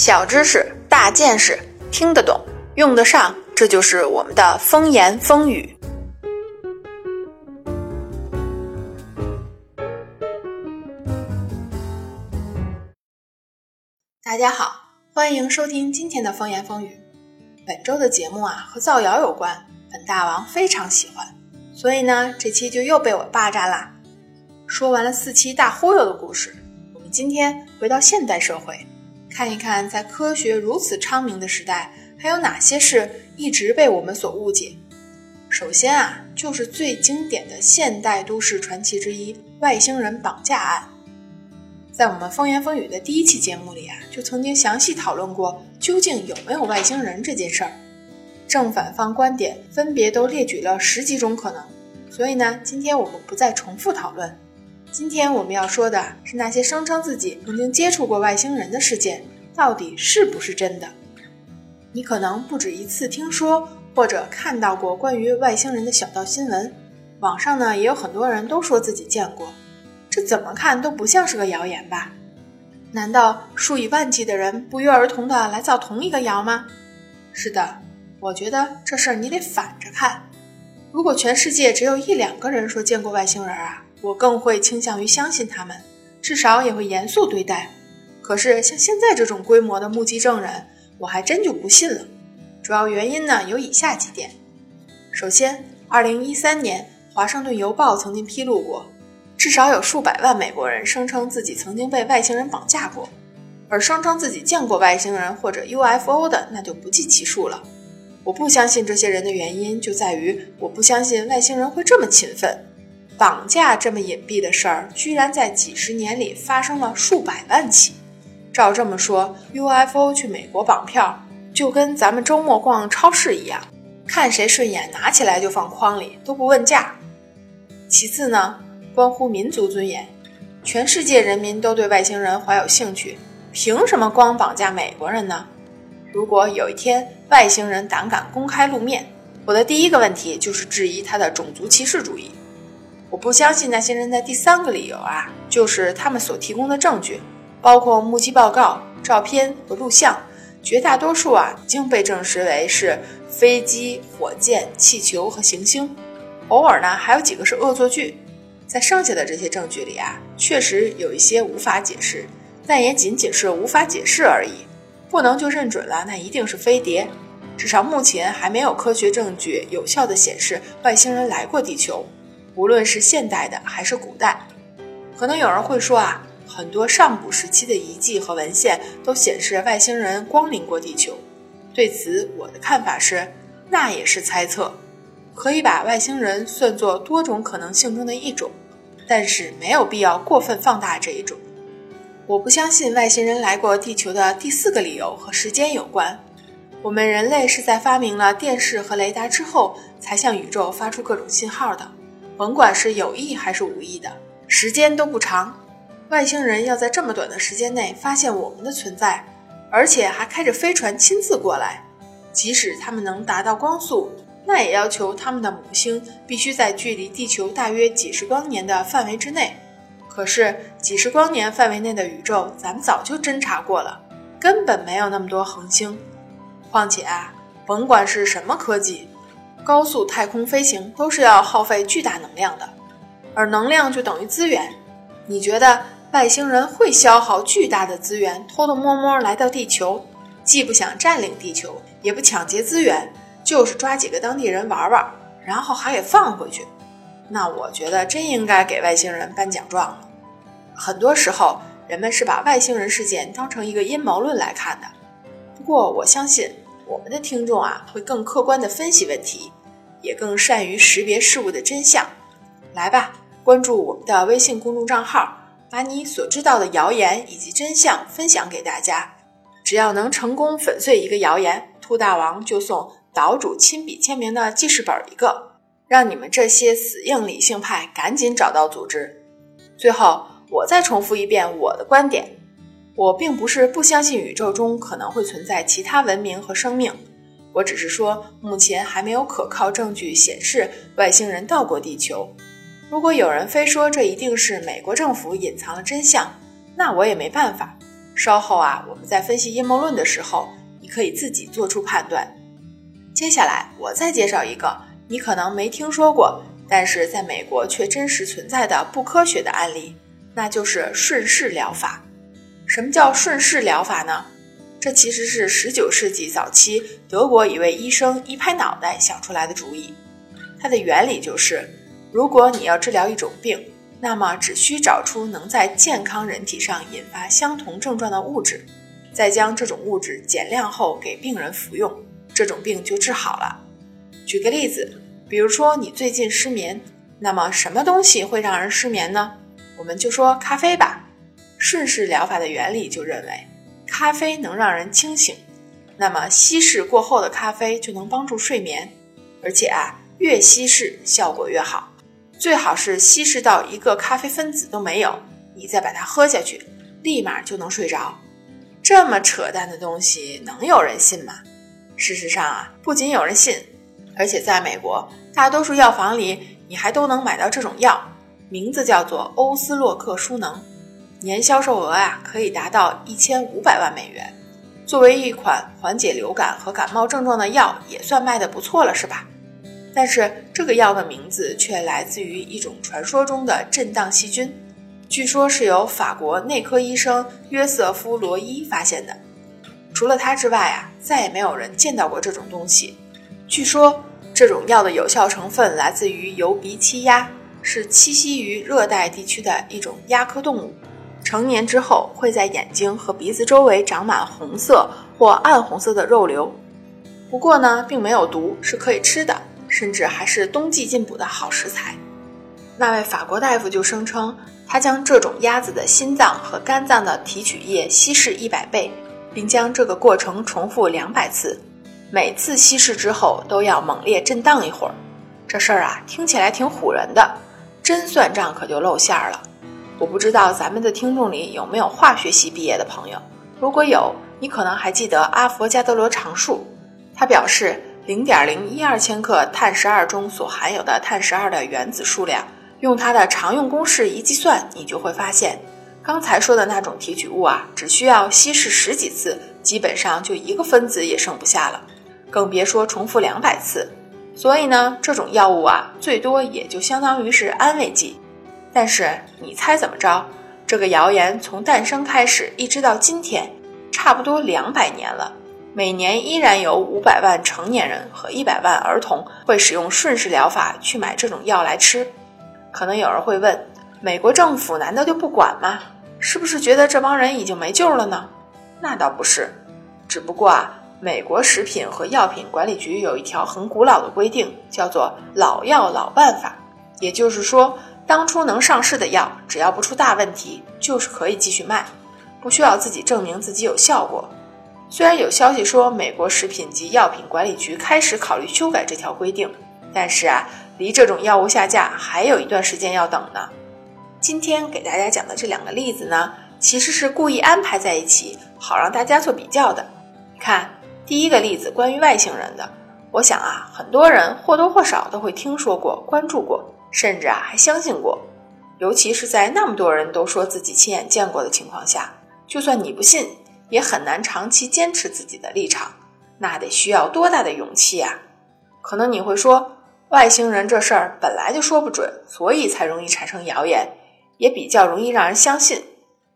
小知识，大见识，听得懂，用得上，这就是我们的风言风语。大家好，欢迎收听今天的风言风语。本周的节目啊，和造谣有关，本大王非常喜欢，所以呢，这期就又被我霸占啦。说完了四期大忽悠的故事，我们今天回到现代社会。看一看，在科学如此昌明的时代，还有哪些事一直被我们所误解？首先啊，就是最经典的现代都市传奇之一——外星人绑架案。在我们风言风语的第一期节目里啊，就曾经详细讨论过究竟有没有外星人这件事儿。正反方观点分别都列举了十几种可能，所以呢，今天我们不再重复讨论。今天我们要说的是那些声称自己曾经接触过外星人的事件，到底是不是真的？你可能不止一次听说或者看到过关于外星人的小道新闻，网上呢也有很多人都说自己见过，这怎么看都不像是个谣言吧？难道数以万计的人不约而同的来造同一个谣吗？是的，我觉得这事儿你得反着看。如果全世界只有一两个人说见过外星人啊？我更会倾向于相信他们，至少也会严肃对待。可是像现在这种规模的目击证人，我还真就不信了。主要原因呢有以下几点：首先，2013年《华盛顿邮报》曾经披露过，至少有数百万美国人声称自己曾经被外星人绑架过，而声称自己见过外星人或者 UFO 的那就不计其数了。我不相信这些人的原因就在于，我不相信外星人会这么勤奋。绑架这么隐蔽的事儿，居然在几十年里发生了数百万起。照这么说，UFO 去美国绑票，就跟咱们周末逛超市一样，看谁顺眼拿起来就放筐里，都不问价。其次呢，关乎民族尊严，全世界人民都对外星人怀有兴趣，凭什么光绑架美国人呢？如果有一天外星人胆敢公开露面，我的第一个问题就是质疑他的种族歧视主义。我不相信那些人的第三个理由啊，就是他们所提供的证据，包括目击报告、照片和录像，绝大多数啊已经被证实为是飞机、火箭、气球和行星，偶尔呢还有几个是恶作剧。在剩下的这些证据里啊，确实有一些无法解释，但也仅仅是无法解释而已，不能就认准了那一定是飞碟。至少目前还没有科学证据有效的显示外星人来过地球。无论是现代的还是古代，可能有人会说啊，很多上古时期的遗迹和文献都显示外星人光临过地球。对此，我的看法是，那也是猜测，可以把外星人算作多种可能性中的一种，但是没有必要过分放大这一种。我不相信外星人来过地球的第四个理由和时间有关。我们人类是在发明了电视和雷达之后，才向宇宙发出各种信号的。甭管是有意还是无意的，时间都不长。外星人要在这么短的时间内发现我们的存在，而且还开着飞船亲自过来，即使他们能达到光速，那也要求他们的母星必须在距离地球大约几十光年的范围之内。可是几十光年范围内的宇宙，咱们早就侦查过了，根本没有那么多恒星。况且啊，甭管是什么科技。高速太空飞行都是要耗费巨大能量的，而能量就等于资源。你觉得外星人会消耗巨大的资源，偷偷摸摸来到地球，既不想占领地球，也不抢劫资源，就是抓几个当地人玩玩，然后还给放回去？那我觉得真应该给外星人颁奖状了。很多时候，人们是把外星人事件当成一个阴谋论来看的。不过，我相信。我们的听众啊，会更客观地分析问题，也更善于识别事物的真相。来吧，关注我们的微信公众账号，把你所知道的谣言以及真相分享给大家。只要能成功粉碎一个谣言，兔大王就送岛主亲笔签名的记事本一个，让你们这些死硬理性派赶紧找到组织。最后，我再重复一遍我的观点。我并不是不相信宇宙中可能会存在其他文明和生命，我只是说目前还没有可靠证据显示外星人到过地球。如果有人非说这一定是美国政府隐藏了真相，那我也没办法。稍后啊，我们在分析阴谋论的时候，你可以自己做出判断。接下来我再介绍一个你可能没听说过，但是在美国却真实存在的不科学的案例，那就是顺势疗法。什么叫顺势疗法呢？这其实是19世纪早期德国一位医生一拍脑袋想出来的主意。它的原理就是，如果你要治疗一种病，那么只需找出能在健康人体上引发相同症状的物质，再将这种物质减量后给病人服用，这种病就治好了。举个例子，比如说你最近失眠，那么什么东西会让人失眠呢？我们就说咖啡吧。顺势疗法的原理就认为。咖啡能让人清醒，那么稀释过后的咖啡就能帮助睡眠，而且啊，越稀释效果越好，最好是稀释到一个咖啡分子都没有，你再把它喝下去，立马就能睡着。这么扯淡的东西能有人信吗？事实上啊，不仅有人信，而且在美国，大多数药房里你还都能买到这种药，名字叫做欧斯洛克舒能。年销售额啊，可以达到一千五百万美元。作为一款缓解流感和感冒症状的药，也算卖的不错了，是吧？但是这个药的名字却来自于一种传说中的震荡细菌，据说是由法国内科医生约瑟夫·罗伊发现的。除了他之外啊，再也没有人见到过这种东西。据说这种药的有效成分来自于油鼻栖鸦，是栖息于热带地区的一种鸦科动物。成年之后会在眼睛和鼻子周围长满红色或暗红色的肉瘤，不过呢，并没有毒，是可以吃的，甚至还是冬季进补的好食材。那位法国大夫就声称，他将这种鸭子的心脏和肝脏的提取液稀释一百倍，并将这个过程重复两百次，每次稀释之后都要猛烈震荡一会儿。这事儿啊，听起来挺唬人的，真算账可就露馅了。我不知道咱们的听众里有没有化学系毕业的朋友，如果有，你可能还记得阿佛加德罗常数。他表示，零点零一二千克碳十二中所含有的碳十二的原子数量，用它的常用公式一计算，你就会发现，刚才说的那种提取物啊，只需要稀释十几次，基本上就一个分子也剩不下了，更别说重复两百次。所以呢，这种药物啊，最多也就相当于是安慰剂。但是你猜怎么着？这个谣言从诞生开始，一直到今天，差不多两百年了。每年依然有五百万成年人和一百万儿童会使用顺势疗法去买这种药来吃。可能有人会问：美国政府难道就不管吗？是不是觉得这帮人已经没救了呢？那倒不是，只不过啊，美国食品和药品管理局有一条很古老的规定，叫做“老药老办法”，也就是说。当初能上市的药，只要不出大问题，就是可以继续卖，不需要自己证明自己有效果。虽然有消息说美国食品及药品管理局开始考虑修改这条规定，但是啊，离这种药物下架还有一段时间要等呢。今天给大家讲的这两个例子呢，其实是故意安排在一起，好让大家做比较的。看第一个例子，关于外星人的，我想啊，很多人或多或少都会听说过、关注过。甚至啊，还相信过，尤其是在那么多人都说自己亲眼见过的情况下，就算你不信，也很难长期坚持自己的立场，那得需要多大的勇气啊！可能你会说，外星人这事儿本来就说不准，所以才容易产生谣言，也比较容易让人相信。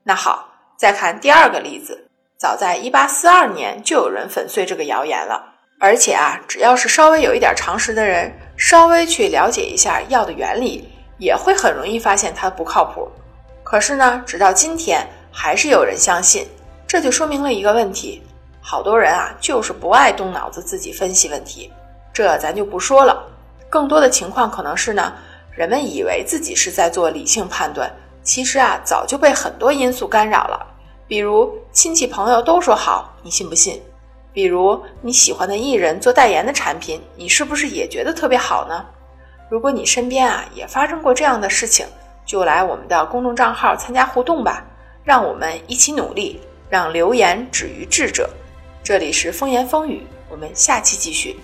那好，再看第二个例子，早在一八四二年就有人粉碎这个谣言了，而且啊，只要是稍微有一点常识的人。稍微去了解一下药的原理，也会很容易发现它不靠谱。可是呢，直到今天还是有人相信，这就说明了一个问题：好多人啊，就是不爱动脑子自己分析问题。这咱就不说了。更多的情况可能是呢，人们以为自己是在做理性判断，其实啊，早就被很多因素干扰了。比如亲戚朋友都说好，你信不信？比如你喜欢的艺人做代言的产品，你是不是也觉得特别好呢？如果你身边啊也发生过这样的事情，就来我们的公众账号参加互动吧，让我们一起努力，让流言止于智者。这里是风言风语，我们下期继续。